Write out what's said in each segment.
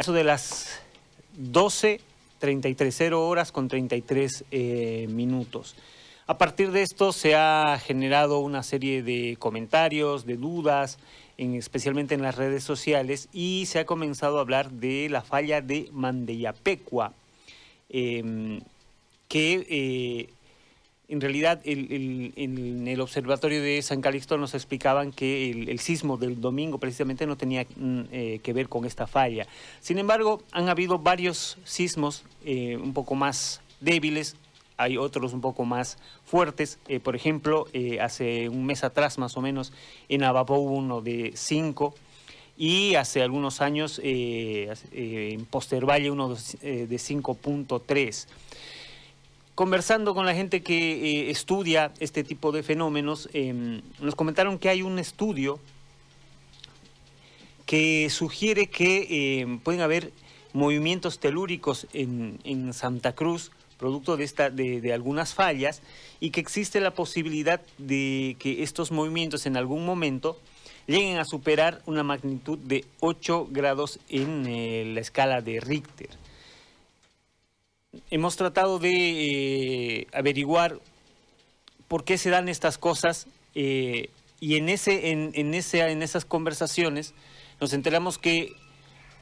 eso de las 12.33, 0 horas con 33 eh, minutos. A partir de esto se ha generado una serie de comentarios, de dudas, especialmente en las redes sociales, y se ha comenzado a hablar de la falla de Mandeyapecua, em, que eh, en realidad en el observatorio de San Calixto nos explicaban que el, sismo del domingo precisamente no tenía mm, eh, que ver con esta falla. Sin embargo, han habido varios sismos eh, un poco más débiles hay otros un poco más fuertes. Eh, por ejemplo, hace un mes atrás más o menos en Abapó uno de 5 y hace algunos años en Postervalle uno de 5.3. Conversando con la gente que estudia este tipo de fenómenos, em, nos comentaron que hay un estudio que sugiere que em, pueden haber movimientos telúricos en, en Santa Cruz producto de, esta, de, algunas fallas y que existe la posibilidad de que estos movimientos en algún momento lleguen a superar una magnitud de 8 grados en eh, la escala de Richter. Hemos tratado de eh, averiguar por qué se dan estas cosas eh, y en, ese, en, en, ese, en esas conversaciones nos enteramos que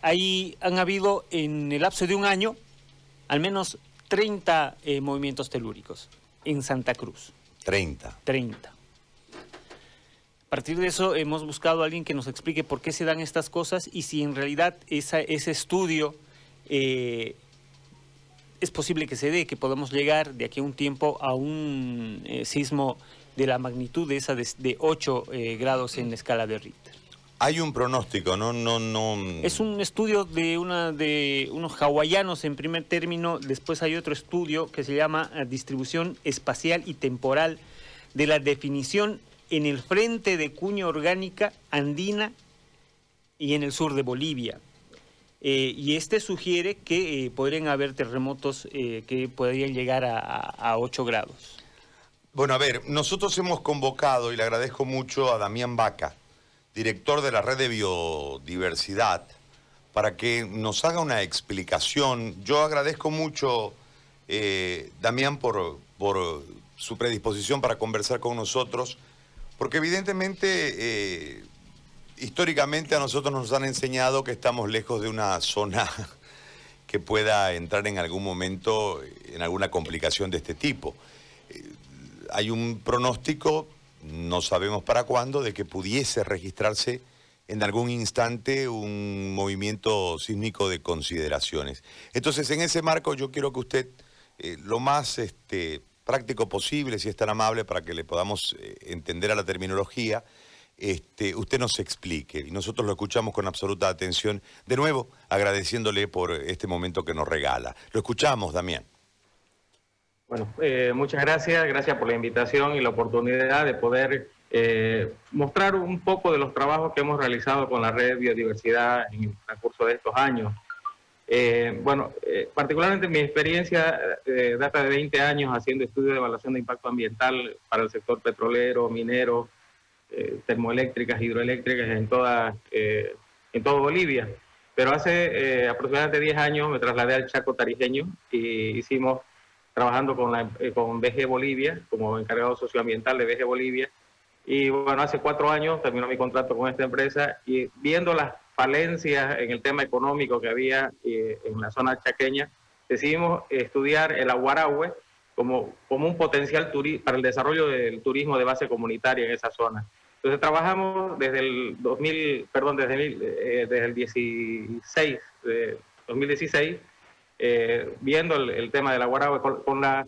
ahí han habido en el lapso de un año al menos 30 eh, movimientos telúricos en Santa Cruz. 30. 30. A partir de eso hemos buscado a alguien que nos explique por qué se dan estas cosas y si en realidad esa, ese estudio eh, es posible que se dé, que podamos llegar de aquí a un tiempo a un eh, sismo de la magnitud de esa de, de 8 grados en la escala de Richter. Hay un pronóstico, no, no, no. Es un estudio de una de unos hawaianos en primer término. Después hay otro estudio que se llama eh, distribución espacial y temporal de la definición en el frente de cuña orgánica andina y en el sur de Bolivia. Eh, y este sugiere que eh, podrían haber terremotos que podrían llegar a, a 8 grados. Bueno, a ver, nosotros hemos convocado, y le agradezco mucho a Damián Vaca, director de la red de biodiversidad, para que nos haga una explicación. Yo agradezco mucho, eh, Damián, por, su predisposición para conversar con nosotros, porque evidentemente, eh, históricamente a nosotros nos han enseñado que estamos lejos de una zona que pueda entrar en algún momento en alguna complicación de este tipo. Eh, hay un pronóstico no sabemos para cuándo, de que pudiese registrarse en algún instante un movimiento sísmico de consideraciones. Entonces, en ese marco yo quiero que usted, eh, lo más este, práctico posible, si es tan amable, para que le podamos eh, entender a la terminología, este, usted nos explique y nosotros lo escuchamos con absoluta atención, de nuevo agradeciéndole por este momento que nos regala. Lo escuchamos, Damián. Bueno, eh, muchas gracias, gracias por la invitación y la oportunidad de poder eh, mostrar un poco de los trabajos que hemos realizado con la red de biodiversidad en el transcurso de estos años. Eh, bueno, particularmente mi experiencia data de 20 años haciendo estudios de evaluación de impacto ambiental para el sector petrolero, minero, termoeléctricas, hidroeléctricas en toda en todo Bolivia. Pero hace aproximadamente 10 años me trasladé al Chaco Tarijeño y hicimos trabajando con, la, eh, con BG Bolivia, como encargado socioambiental de BG Bolivia. Y bueno, hace cuatro años terminó mi contrato con esta empresa y viendo las falencias en el tema económico que había eh, en la zona chaqueña, decidimos estudiar el aguarahue como, como un potencial para el desarrollo del turismo de base comunitaria en esa zona. Entonces trabajamos desde el 2000, perdón, desde el, eh, desde el 16, de 2016 eh, viendo el, tema de la Guaragua con, la,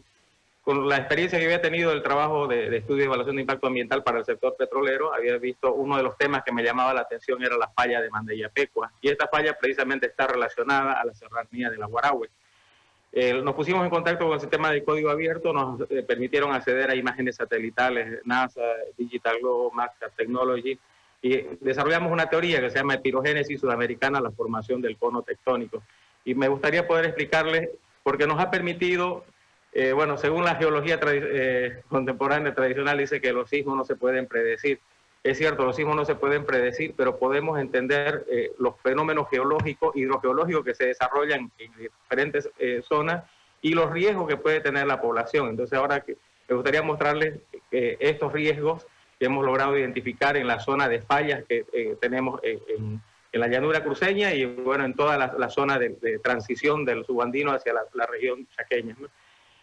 con la experiencia que había tenido del trabajo de, estudio y evaluación de impacto ambiental para el sector petrolero, había visto uno de los temas que me llamaba la atención era la falla de Mandeyapecua. Y esta falla precisamente está relacionada a la serranía de la Guarahue. Eh, nos pusimos en contacto con el sistema de código abierto, nos eh, permitieron acceder a imágenes satelitales, NASA, Digital Globe, Maxar Technology, y desarrollamos una teoría que se llama epirogénesis sudamericana, la formación del cono tectónico. Y me gustaría poder explicarles, porque nos ha permitido, eh, bueno, según la geología eh, contemporánea tradicional dice que los sismos no se pueden predecir, Es cierto, los sismos no se pueden predecir, pero podemos entender eh, los fenómenos geológicos, hidrogeológicos que se desarrollan en diferentes eh, zonas y los riesgos que puede tener la población. Entonces ahora que, me gustaría mostrarles estos riesgos que hemos logrado identificar en la zona de fallas que tenemos en, la llanura cruceña y bueno, en toda la, zona de, transición del subandino hacia la, región chaqueña.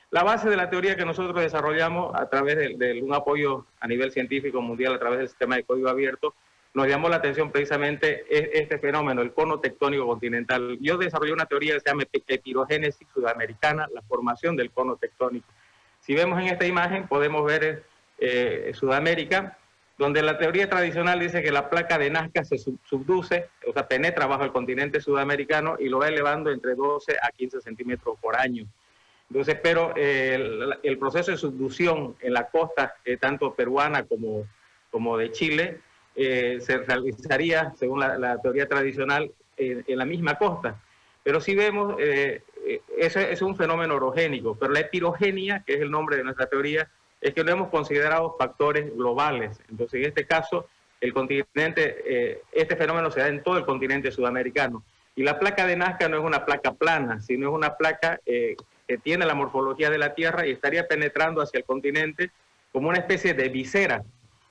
La base de la teoría que nosotros desarrollamos a través de, un apoyo a nivel científico mundial, a través del sistema de código abierto, nos llamó la atención precisamente e, este fenómeno, el cono tectónico continental. Yo desarrollé una teoría que se llama epirogénesis sudamericana, la formación del cono tectónico. Si vemos en esta imagen, podemos ver eh, Sudamérica, donde la teoría tradicional dice que la placa de Nazca se subduce, o sea, penetra bajo el continente sudamericano y lo va elevando entre 12 a 15 centímetros por año. Entonces, pero eh, el, proceso de subducción en la costa, eh, tanto peruana como, como de Chile, eh, se realizaría, según la, teoría tradicional, en la misma costa. Pero si vemos, eso es un fenómeno orogénico, pero la epirogenia, que es el nombre de nuestra teoría, es que lo hemos considerado factores globales. Entonces, en este caso, el continente, este fenómeno se da en todo el continente sudamericano. Y la placa de Nazca no es una placa plana, sino es una placa que tiene la morfología de la Tierra y estaría penetrando hacia el continente como una especie de visera,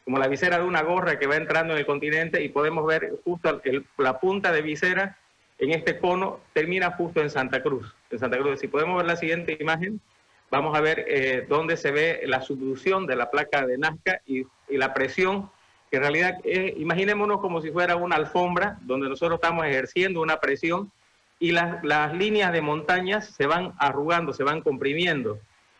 como la visera de una gorra que va entrando en el continente y podemos ver justo la punta de visera en este cono termina justo en Santa Cruz. En Santa Cruz, si podemos ver la siguiente imagen, vamos a ver eh, dónde se ve la subducción de la placa de Nazca y, la presión, que en realidad eh, imaginémonos como si fuera una alfombra donde nosotros estamos ejerciendo una presión y las, las líneas de montañas se van arrugando, se van comprimiendo.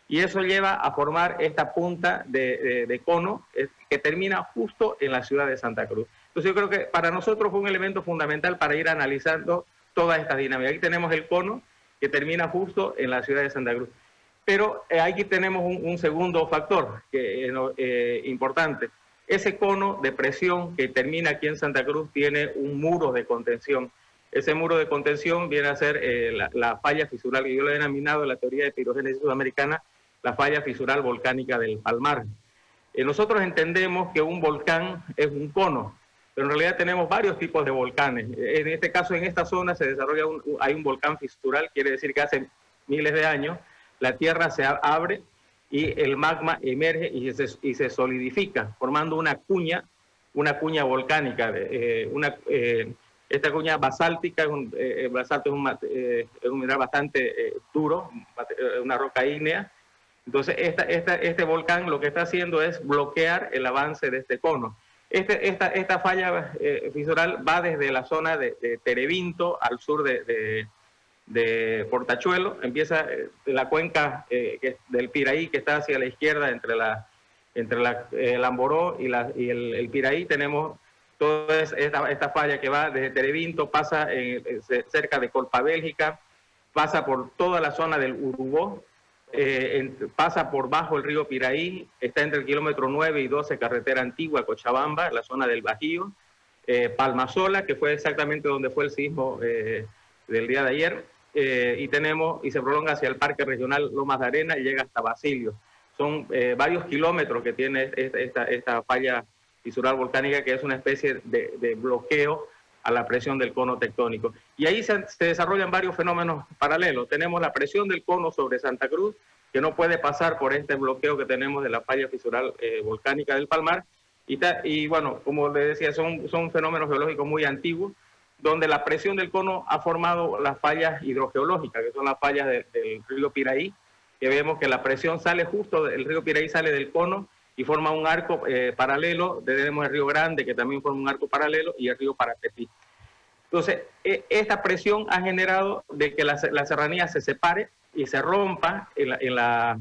Y eso lleva a formar esta punta de, de, cono que termina justo en la ciudad de Santa Cruz. Entonces yo creo que para nosotros fue un elemento fundamental para ir analizando toda esta dinámica. Aquí tenemos el cono que termina justo en la ciudad de Santa Cruz. Pero eh, aquí tenemos un, segundo factor que, eh, importante. Ese cono de presión que termina aquí en Santa Cruz tiene un muro de contención. Ese muro de contención viene a ser eh, la, falla fisural, que yo le he denominado en la teoría de pirogénesis sudamericana, la falla fisural volcánica del Palmar. Eh, nosotros entendemos que un volcán es un cono, pero en realidad tenemos varios tipos de volcanes. En este caso, en esta zona se desarrolla un, hay un volcán fisural, quiere decir que hace miles de años la Tierra se abre y el magma emerge y se, y se solidifica, formando una cuña, una cuña volcánica, eh, una, esta cuña basáltica es un, eh, eh, basalto es un, eh, es un, mineral bastante duro, una roca ígnea. Entonces, esta, esta, este volcán lo que está haciendo es bloquear el avance de este cono. Este, esta, esta falla fisural va desde la zona de, Terevinto al sur de, de, Portachuelo, empieza de la cuenca del Piraí que está hacia la izquierda entre, la, entre la, el Amboró y, la, y el, el Piraí, tenemos toda esta, esta falla que va desde Terevinto, pasa cerca de Colpa, Bélgica, pasa por toda la zona del Urubó, eh, pasa por bajo el río Piraí, está entre el kilómetro 9 y 12, carretera antigua, Cochabamba, la zona del Bajío, eh, Palmasola, que fue exactamente donde fue el sismo eh, del día de ayer, y tenemos, y se prolonga hacia el Parque Regional Lomas de Arena y llega hasta Basilio. Son varios kilómetros que tiene esta, esta falla fisural volcánica, que es una especie de, bloqueo a la presión del cono tectónico. Y ahí se, desarrollan varios fenómenos paralelos. Tenemos la presión del cono sobre Santa Cruz, que no puede pasar por este bloqueo que tenemos de la falla fisural eh, volcánica del Palmar. Y, y, bueno, como le decía, son, son fenómenos geológicos muy antiguos, donde la presión del cono ha formado las fallas hidrogeológicas, que son las fallas del río Piraí, que vemos que la presión sale justo, el río Piraí sale del cono y forma un arco eh, paralelo. Tenemos el río Grande, que también forma un arco paralelo, y el río Paratepí. Entonces, e, esta presión ha generado de que la, serranía se separe y se rompa en la, en la,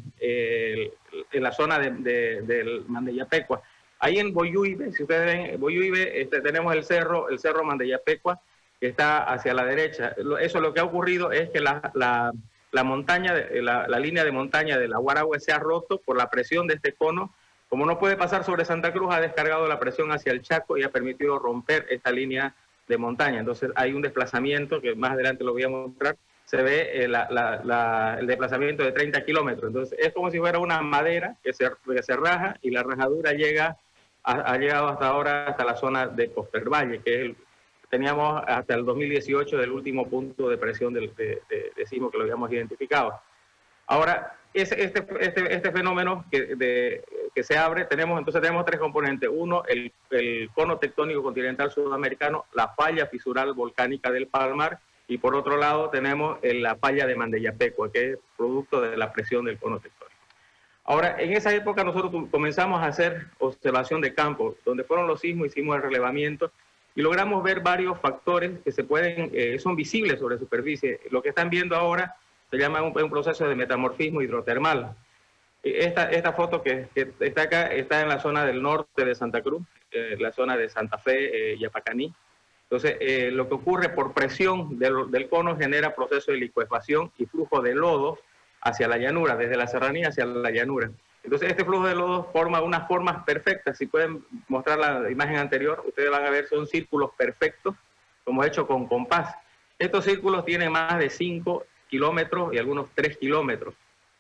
la zona de, de, del Mandellapecua. Ahí en Boyuibe, si ustedes ven, Boyuibe, este, tenemos el cerro, el cerro Mandellapecua, que está hacia la derecha. Eso lo que ha ocurrido es que la, la, la montaña, la, la, línea de montaña de la Guaragua se ha roto por la presión de este cono como no puede pasar sobre Santa Cruz, ha descargado la presión hacia el Chaco y ha permitido romper esta línea de montaña. Entonces hay un desplazamiento que más adelante lo voy a mostrar. Se ve eh, el desplazamiento de 30 kilómetros. Entonces es como si fuera una madera que se, se raja y la rajadura llega ha, llegado hasta ahora hasta la zona de Valle, que es el, teníamos hasta el 2018 del último punto de presión del, de, sismo que lo habíamos identificado. Ahora, este, este, este, fenómeno que, de, que se abre, tenemos entonces tenemos tres componentes. Uno, el, el cono tectónico continental sudamericano, la falla fisural volcánica del Palmar, y por otro lado tenemos la falla de Mandellapecua, que es producto de la presión del cono tectónico. Ahora, en esa época nosotros comenzamos a hacer observación de campo, donde fueron los sismos, hicimos el relevamiento y logramos ver varios factores que se pueden, eh, son visibles sobre superficie. Lo que están viendo ahora se llama un, proceso de metamorfismo hidrotermal. Esta, foto que, está acá está en la zona del norte de Santa Cruz, eh, la zona de Santa Fe, eh, Yapacaní. Entonces, eh, lo que ocurre por presión del, cono genera proceso de licuefacción y flujo de lodo hacia la llanura, desde la serranía hacia la llanura. Entonces, este flujo de lodo forma unas formas perfectas. Si pueden mostrar la imagen anterior, ustedes van a ver, son círculos perfectos, como hecho con compás. Estos círculos tienen más de 5 kilómetros y algunos 3 kilómetros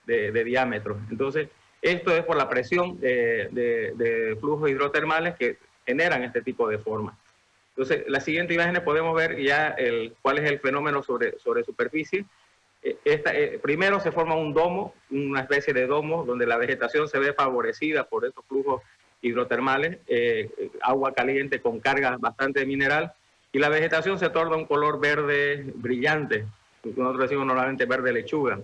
de, diámetro. Entonces, esto es por la presión de, de, flujos hidrotermales que generan este tipo de formas. Entonces, la siguiente imagen podemos ver ya el, cuál es el fenómeno sobre, sobre superficie. Eh, eh, primero se forma un domo, una especie de domo, donde la vegetación se ve favorecida por estos flujos hidrotermales, eh, agua caliente con carga bastante de mineral, y la vegetación se torna un color verde brillante, nosotros decimos normalmente verde lechuga.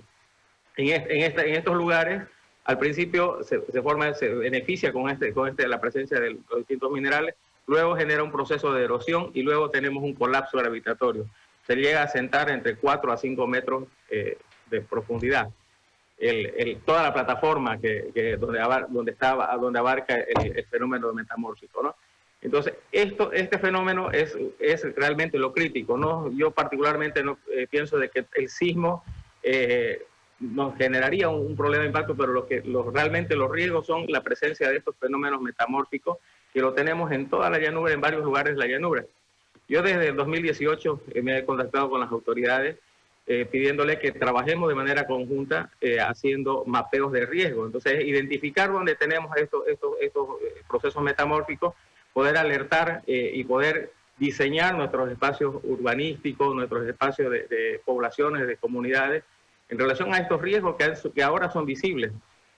En, en, en estos lugares, al principio se, se, forma, se beneficia con, este, con este, la presencia de los distintos minerales, luego genera un proceso de erosión y luego tenemos un colapso gravitatorio. Se llega a sentar entre 4 a 5 metros eh, de profundidad. El, el, toda la plataforma que, que donde, donde, estaba, donde abarca el, el fenómeno metamórfico. ¿no? Entonces, esto, este fenómeno es, es realmente lo crítico. ¿no? Yo particularmente no, eh, pienso de que el sismo eh, nos generaría un, problema de impacto, pero lo que realmente los riesgos son la presencia de estos fenómenos metamórficos que lo tenemos en toda la llanura, en varios lugares de la llanura. Yo desde el 2018 eh, me he contactado con las autoridades pidiéndole que trabajemos de manera conjunta haciendo mapeos de riesgo. Entonces, identificar dónde tenemos estos, estos, estos procesos metamórficos poder alertar eh, y poder diseñar nuestros espacios urbanísticos, nuestros espacios de, poblaciones, de comunidades, en relación a estos riesgos que, que, ahora son visibles.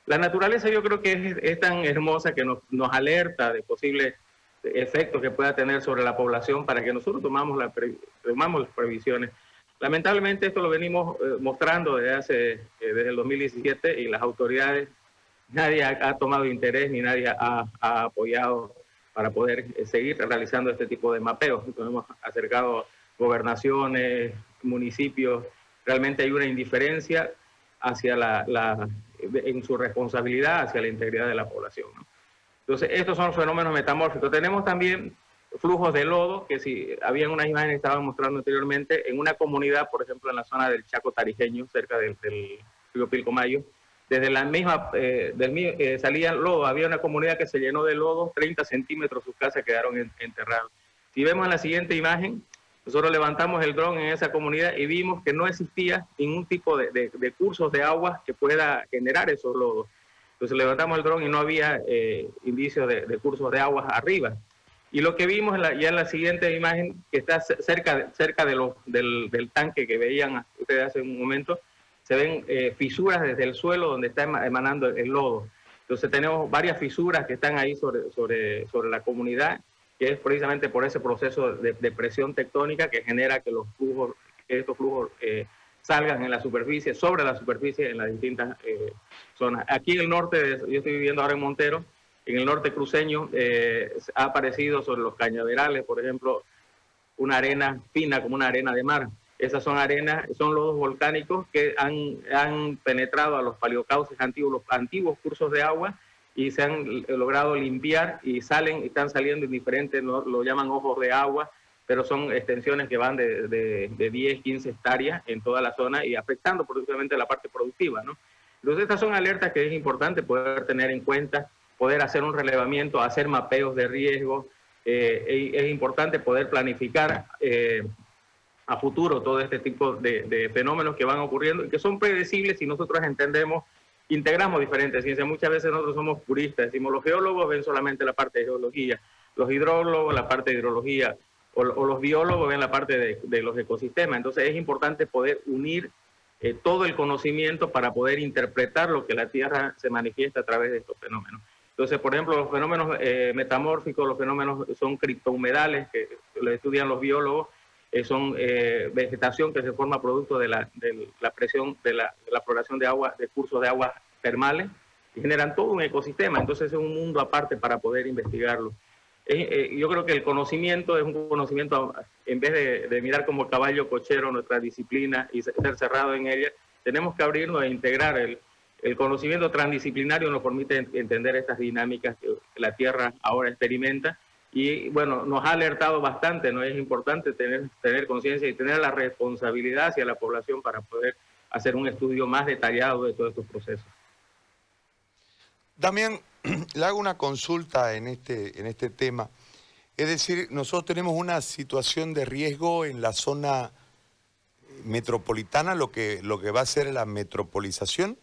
La naturaleza yo creo que es, tan hermosa que nos, nos, alerta de posibles efectos que pueda tener sobre la población para que nosotros tomamos, la tomamos las previsiones. Lamentablemente esto lo venimos eh, mostrando desde, hace, eh, desde el 2017 y las autoridades, nadie ha, tomado interés ni nadie ha, ha apoyado para poder eh, seguir realizando este tipo de mapeos. Hemos acercado gobernaciones, municipios, realmente hay una indiferencia hacia la, en su responsabilidad hacia la integridad de la población. Entonces, estos son fenómenos metamórficos. Tenemos también flujos de lodo, que si habían unas imágenes que estaban mostrando anteriormente, en una comunidad, por ejemplo, en la zona del Chaco Tarijeño, cerca del, del río Pilcomayo, desde la misma, eh, del, eh, salían lodo, había una comunidad que se llenó de lodo, 30 centímetros sus casas quedaron enterradas. Si vemos en la siguiente imagen, nosotros levantamos el dron en esa comunidad y vimos que no existía ningún tipo de, de, cursos de agua que pueda generar esos lodos. Entonces levantamos el dron y no había eh, indicios de, de, cursos de agua arriba. Y lo que vimos ya en la siguiente imagen, que está cerca, cerca de los, del, del tanque que veían ustedes hace un momento, se ven eh, fisuras desde el suelo donde está emanando el, lodo. Entonces tenemos varias fisuras que están ahí sobre, sobre, sobre la comunidad, es precisamente por ese proceso de, presión tectónica que genera que los flujos, que estos flujos eh, salgan en la superficie, sobre la superficie en las distintas eh, zonas. Aquí en el norte, yo estoy viviendo ahora en Montero, en el norte cruceño ha aparecido sobre los cañaverales, por ejemplo, una arena fina como una arena de mar. Esas son arenas, son lodos volcánicos que han, han penetrado a los paleocauces antiguos, los antiguos cursos de agua y se han logrado limpiar y salen, están saliendo en diferentes, lo, llaman ojos de agua, pero son extensiones que van de, de, 10, 15 hectáreas en toda la zona y afectando productivamente la parte productiva, ¿no? Entonces estas son alertas que es importante poder tener en cuenta, poder hacer un relevamiento, hacer mapeos de riesgo, eh, es importante poder planificar eh, a futuro todo este tipo de, fenómenos que van ocurriendo y que son predecibles si nosotros entendemos integramos diferentes ciencias. Muchas veces nosotros somos puristas, decimos los geólogos ven solamente la parte de geología, los hidrólogos la parte de hidrología, o, los biólogos ven la parte de, los ecosistemas. Entonces es importante poder unir eh, todo el conocimiento para poder interpretar lo que la Tierra se manifiesta a través de estos fenómenos. Entonces, por ejemplo, los fenómenos eh, metamórficos, los fenómenos son criptohumedales, que lo estudian los biólogos, eh, son vegetación que se forma producto de la, presión, de la, de la, floración de agua, de cursos de aguas termales, y generan todo un ecosistema. Entonces es un mundo aparte para poder investigarlo. Eh, yo creo que el conocimiento es un conocimiento, en vez de, mirar como caballo cochero nuestra disciplina y ser cerrado en ella, tenemos que abrirnos a integrar el, el conocimiento transdisciplinario nos permite entender estas dinámicas que la Tierra ahora experimenta y bueno, nos ha alertado bastante, ¿no? Es importante tener, tener conciencia y tener la responsabilidad hacia la población para poder hacer un estudio más detallado de todos estos procesos. Damián, le hago una consulta en este, en este tema. Es decir, nosotros tenemos una situación de riesgo en la zona metropolitana, lo que, lo que va a ser la metropolización.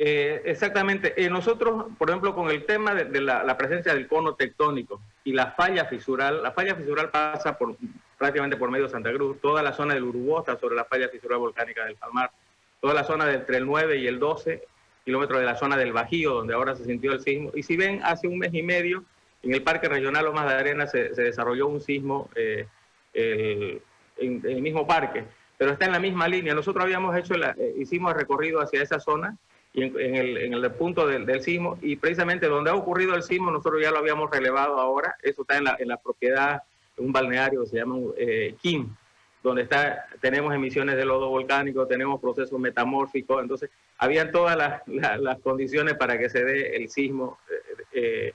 Eh, exactamente. Eh, nosotros, por ejemplo, con el tema de, la, presencia del cono tectónico y la falla fisural, la falla fisural pasa por prácticamente por medio de Santa Cruz, toda la zona del Urubó está sobre la falla fisural volcánica del Palmar, toda la zona entre el 9 y el 12 kilómetros de la zona del Bajío, donde ahora se sintió el sismo. Y si ven, hace un mes y medio, en el Parque Regional Lomas de Arena se, desarrolló un sismo eh, en, el mismo parque, pero está en la misma línea. Nosotros habíamos hecho, eh, hicimos el recorrido hacia esa zona y en, el, punto del, sismo, y precisamente donde ha ocurrido el sismo, nosotros ya lo habíamos relevado ahora, eso está en la, en la propiedad, un balneario se llama eh, Kim, donde está, tenemos emisiones de lodo volcánico, tenemos procesos metamórficos, entonces habían todas las, condiciones para que se dé el sismo eh, eh,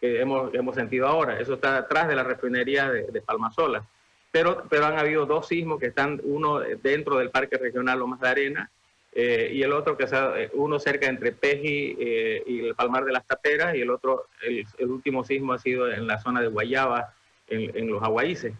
que hemos, hemos, sentido ahora. Eso está atrás de la refinería de, Palmasola. Pero, pero han habido dos sismos que están, uno dentro del Parque Regional Lomas de Arena eh, y el otro que está, uno cerca entre Peji y el Palmar de las Taperas y el otro, el, último sismo ha sido en la zona de Guayaba, en, en los Aguaíces.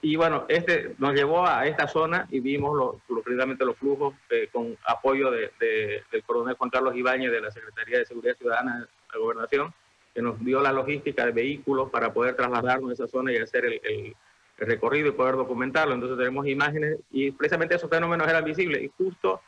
Y bueno, este nos llevó a esta zona y vimos lo, precisamente los flujos eh, con apoyo de, del coronel Juan Carlos Ibáñez de la Secretaría de Seguridad Ciudadana de la Gobernación, que nos dio la logística de vehículos para poder trasladarnos a esa zona y hacer el, recorrido y poder documentarlo. Entonces tenemos imágenes y precisamente esos fenómenos eran visibles y justo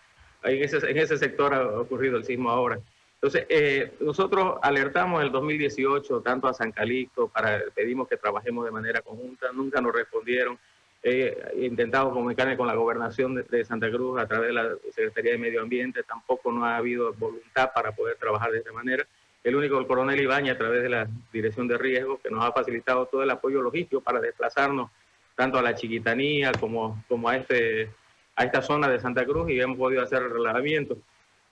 en ese, en ese sector ha ocurrido el sismo ahora. Entonces, eh, nosotros alertamos el 2018 tanto a San Calixto, para, pedimos que trabajemos de manera conjunta, nunca nos respondieron. he intentado comunicarme con la gobernación de, Santa Cruz a través de la Secretaría de Medio Ambiente, tampoco no ha habido voluntad para poder trabajar de esta manera. El único, el coronel Ibaña, a través de la Dirección de Riesgo, que nos ha facilitado todo el apoyo logístico para desplazarnos tanto a la Chiquitanía como, como a, este, a esta zona de Santa Cruz y hemos podido hacer el relevamiento.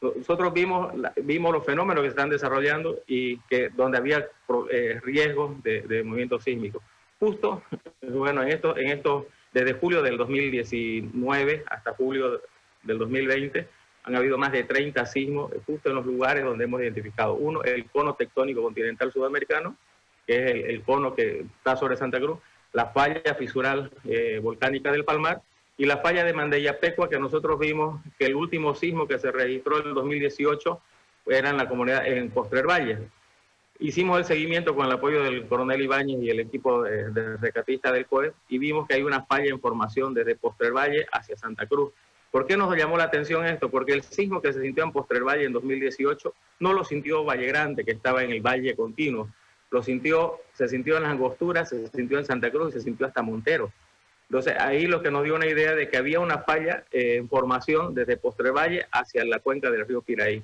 Nosotros vimos, vimos los fenómenos que se están desarrollando y que donde había eh, riesgos de, de movimientos sísmicos. Justo, bueno, en esto, en esto, desde julio del 2019 hasta julio del 2020, han habido más de 30 sismos justo en los lugares donde hemos identificado. Uno, el cono tectónico continental sudamericano, que es el, cono que está sobre Santa Cruz, la falla fisural eh, volcánica del Palmar y la falla de Mandeyapecua, que nosotros vimos que el último sismo que se registró en el 2018 era en la comunidad, en Postrer Valle. Hicimos el seguimiento con el apoyo del coronel Ibáñez y el equipo de, rescatista del COE y vimos que hay una falla en formación desde Postrer Valle hacia Santa Cruz. ¿Por qué nos llamó la atención esto? Porque el sismo que se sintió en Postrer Valle en 2018 no lo sintió Valle Grande, que estaba en el Valle Continuo. Lo sintió, se sintió en las angosturas, se sintió en Santa Cruz se sintió hasta Montero. Entonces, ahí lo que nos dio una idea de que había una falla eh, en formación desde Postrevalle hacia la cuenca del río Piraí.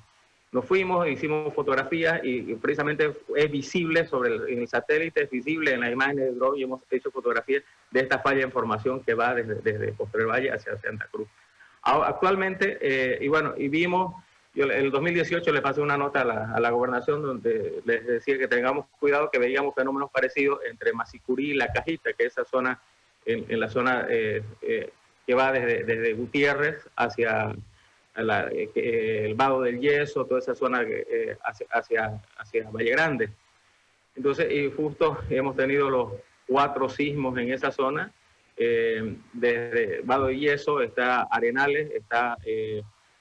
Nos fuimos, hicimos fotografías y, precisamente es visible sobre el, en el satélite, es visible en las imágenes de drone y hemos hecho fotografías de esta falla en formación que va desde, desde Postrevalle hacia Santa Cruz. Actualmente, eh, y bueno, y vimos, yo el 2018 le pasé una nota a la, gobernación donde les decía que tengamos cuidado, que veíamos fenómenos parecidos entre Masicurí y La Cajita, que es esa zona en, la zona eh, eh, que va desde, desde Gutiérrez hacia eh, el Vado del Yeso, toda esa zona hacia, hacia, Valle Grande. Entonces, y justo hemos tenido los cuatro sismos en esa zona. desde Vado del Yeso está Arenales, está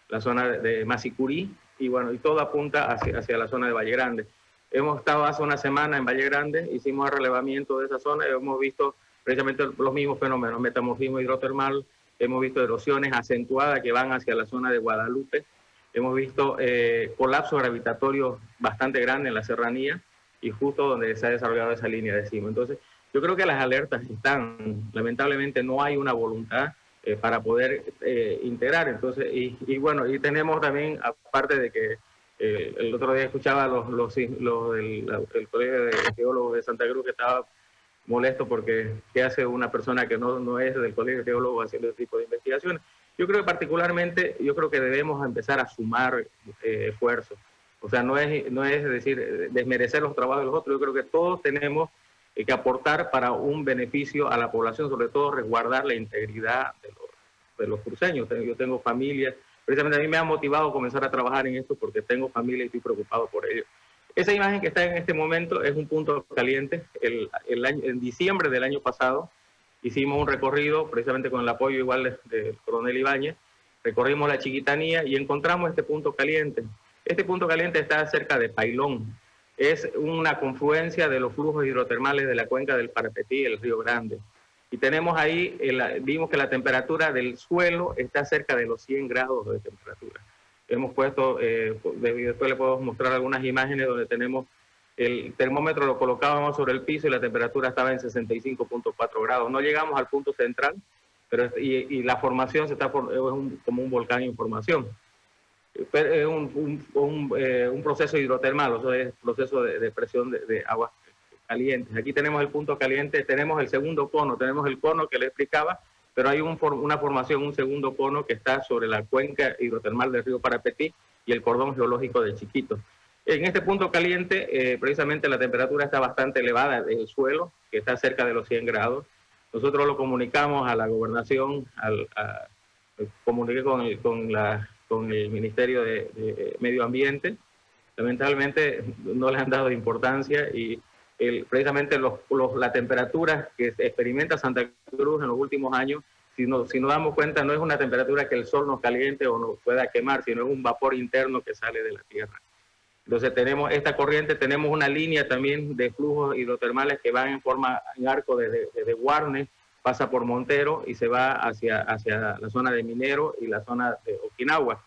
la zona de Masicurí, y bueno, y todo apunta hacia, la zona de Valle Grande. Hemos estado hace una semana en Valle Grande, hicimos el relevamiento de esa zona y hemos visto precisamente los mismos fenómenos, metamorfismo hidrotermal, hemos visto erosiones acentuadas que van hacia la zona de Guadalupe, hemos visto eh, colapso gravitatorio bastante grande en la serranía y justo donde se ha desarrollado esa línea de cima. Entonces, yo creo que las alertas están, lamentablemente no hay una voluntad eh, para poder eh, integrar. Entonces, y, bueno, y tenemos también, aparte de que eh, el otro día escuchaba los, los, los el Colegio de Geólogos de Santa Cruz que estaba molesto porque qué hace una persona que no, no es del Colegio de Geólogos haciendo este tipo de investigaciones. Yo creo que particularmente, yo creo que debemos empezar a sumar esfuerzos. O sea, no es, no es decir, desmerecer los trabajos de los otros. Yo creo que todos tenemos que aportar para un beneficio a la población, sobre todo resguardar la integridad de los, de los cruceños. Yo tengo familia, precisamente a mí me ha motivado comenzar a trabajar en esto porque tengo familia y estoy preocupado por ello. Esa imagen que está en este momento es un punto caliente. El, el año, en diciembre del año pasado hicimos un recorrido, precisamente con el apoyo igual del coronel Ibáñez, recorrimos la Chiquitanía y encontramos este punto caliente. Este punto caliente está cerca de Pailón, es una confluencia de los flujos hidrotermales de la cuenca del Parapetí el Río Grande. Y tenemos ahí, vimos que la temperatura del suelo está cerca de los 100 grados de temperatura. Hemos puesto, eh, después le puedo mostrar algunas imágenes donde tenemos el termómetro lo colocábamos sobre el piso y la temperatura estaba en 65.4 grados. No llegamos al punto central, pero y, la formación se está es como un volcán en formación es un, un, eh, un, proceso hidrotermal, o sea, es proceso de, presión de, aguas calientes. Aquí tenemos el punto caliente, tenemos el segundo cono, tenemos el cono que le explicaba, pero hay un, una formación, un segundo cono que está sobre la cuenca hidrotermal del río Parapetí y el cordón geológico de Chiquito. En este punto caliente, eh, precisamente la temperatura está bastante elevada del suelo, que está cerca de los 100 grados. Nosotros lo comunicamos a la gobernación, al, a, comuniqué con, con la con el Ministerio de, Medio Ambiente. Lamentablemente no le han dado importancia y el, precisamente los, la temperatura que experimenta Santa Cruz en los últimos años, si, no, si nos damos cuenta, no es una temperatura que el sol nos caliente o nos pueda quemar, sino es un vapor interno que sale de la Tierra. Entonces tenemos esta corriente, tenemos una línea también de flujos hidrotermales que van en forma en arco desde de, de Guarne pasa por Montero y se va hacia, hacia la zona de Minero y la zona de Okinawa.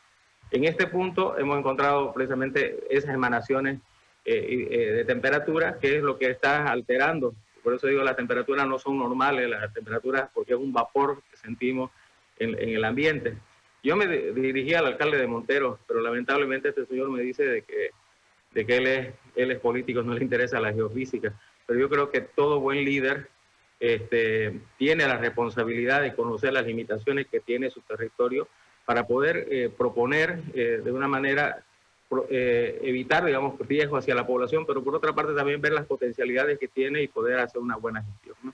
En este punto hemos encontrado precisamente esas emanaciones eh, eh, de temperatura, que es lo que está alterando. Por eso digo, las temperaturas no son normales, las temperaturas, porque es un vapor que sentimos en, el ambiente. Yo me dirigí al alcalde de Montero, pero lamentablemente este señor me dice de que, de que él, es, él es político, no le interesa la geofísica. Pero yo creo que todo buen líder este, tiene la responsabilidad de conocer las limitaciones que tiene su territorio para poder eh, proponer eh, de una manera eh, evitar, digamos, riesgos hacia la población, pero por otra parte también ver las potencialidades que tiene y poder hacer una buena gestión.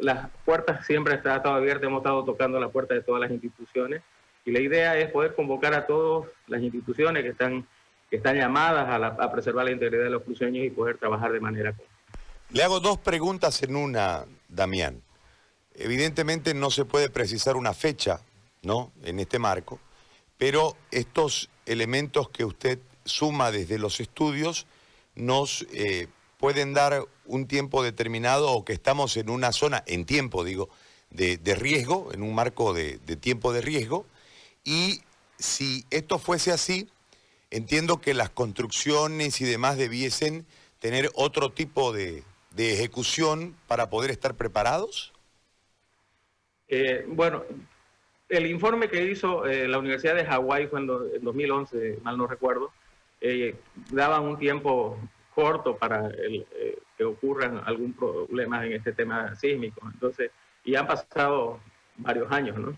Las puertas siempre han estado abiertas, hemos estado tocando la puerta de todas las instituciones y la idea es poder convocar a todas las instituciones que están, que están llamadas a, a preservar la integridad de los cruceños y poder trabajar de manera. Le hago dos preguntas en una, Damián. Evidentemente no se puede precisar una fecha, ¿no? En este marco, pero estos elementos que usted suma desde los estudios nos eh, pueden dar un tiempo determinado o que estamos en una zona, en tiempo digo, de, riesgo, en un marco de, tiempo de riesgo, y si esto fuese así, entiendo que las construcciones y demás debiesen tener otro tipo de, de ejecución para poder estar preparados? Eh, bueno, el informe que hizo eh, la Universidad de Hawái fue en, 2011, mal no recuerdo, eh, daba un tiempo corto para que ocurran algún problema en este tema sísmico. Entonces, y han pasado varios años, ¿no?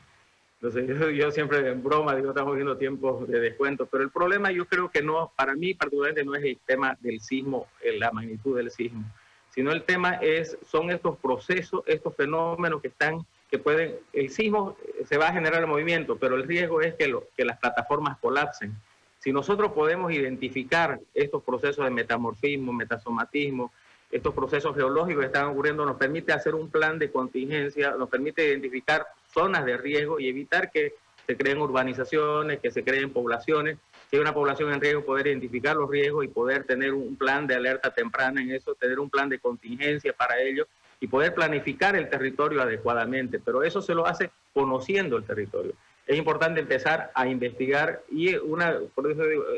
Entonces, yo, siempre en broma digo, estamos viendo tiempos de descuento, pero el problema yo creo que no, para mí particularmente no es el tema del sismo, la magnitud del sismo, sino el tema es, son estos procesos, estos fenómenos que están, que pueden, el sismo eh, se va a generar el movimiento, pero el riesgo es que, lo, que las plataformas colapsen. Si nosotros podemos identificar estos procesos de metamorfismo, metasomatismo, estos procesos geológicos que están ocurriendo, nos permite hacer un plan de contingencia, nos permite identificar zonas de riesgo y evitar que se creen urbanizaciones, que se creen poblaciones. Si una población en riesgo, poder identificar los riesgos y poder tener un plan de alerta temprana en eso, tener un plan de contingencia para ello y poder planificar el territorio adecuadamente. Pero eso se lo hace conociendo el territorio. Es importante empezar a investigar y una,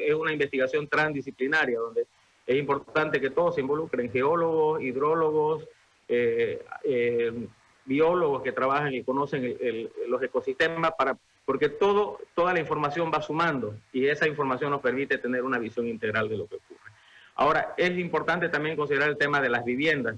es una investigación transdisciplinaria donde es importante que todos se involucren, geólogos, hidrólogos, eh, eh, biólogos que trabajan y conocen los ecosistemas, para, porque todo, toda la información va sumando y esa información nos permite tener una visión integral de lo que ocurre. Ahora, es importante también considerar el tema de las viviendas.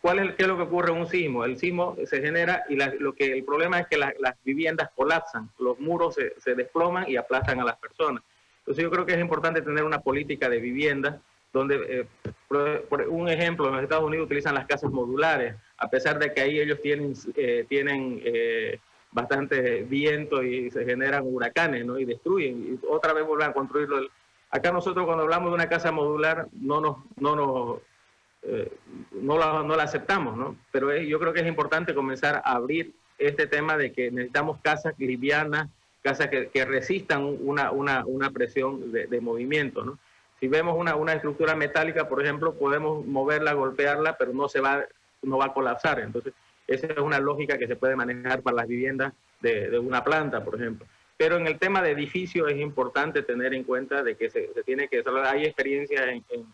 ¿Cuál es, ¿Qué es lo que ocurre en un sismo? El sismo se genera y lo que el problema es que las viviendas colapsan, los muros se, se, desploman y aplastan a las personas. Entonces yo creo que es importante tener una política de vivienda donde, eh, por, un ejemplo, en los Estados Unidos utilizan las casas modulares, a pesar de que ahí ellos tienen, eh, tienen eh, bastante viento y se generan huracanes, ¿no? Y destruyen, y otra vez vuelven a construirlo. Acá nosotros cuando hablamos de una casa modular no nos, no nos, no la, no la aceptamos, ¿no? Pero yo creo que es importante comenzar a abrir este tema de que necesitamos casas livianas, casas que, que resistan una, una, una presión de, de movimiento, ¿no? Si vemos una, una estructura metálica, por ejemplo, podemos moverla, golpearla, pero no, se va, no va a colapsar. Entonces, esa es una lógica que se puede manejar para las viviendas de, de una planta, por ejemplo. Pero en el tema de edificios es importante tener en cuenta de que se, se tiene que... Hay experiencia en, en,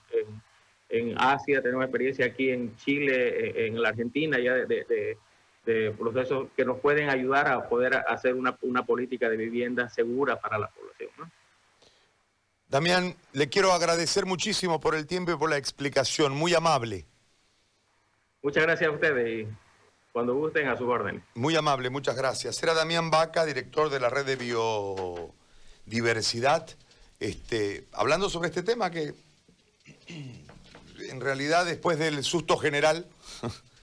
en, Asia, tenemos experiencia aquí en Chile, en, la Argentina, ya de, de, de, procesos que nos pueden ayudar a poder hacer una, una política de vivienda segura para la población. ¿no? Damián, le quiero agradecer muchísimo por el tiempo y por la explicación, muy amable. Muchas gracias a ustedes cuando gusten a su orden. Muy amable, muchas gracias. Era Damián Vaca, director de la red de biodiversidad, este, hablando sobre este tema que en realidad después del susto general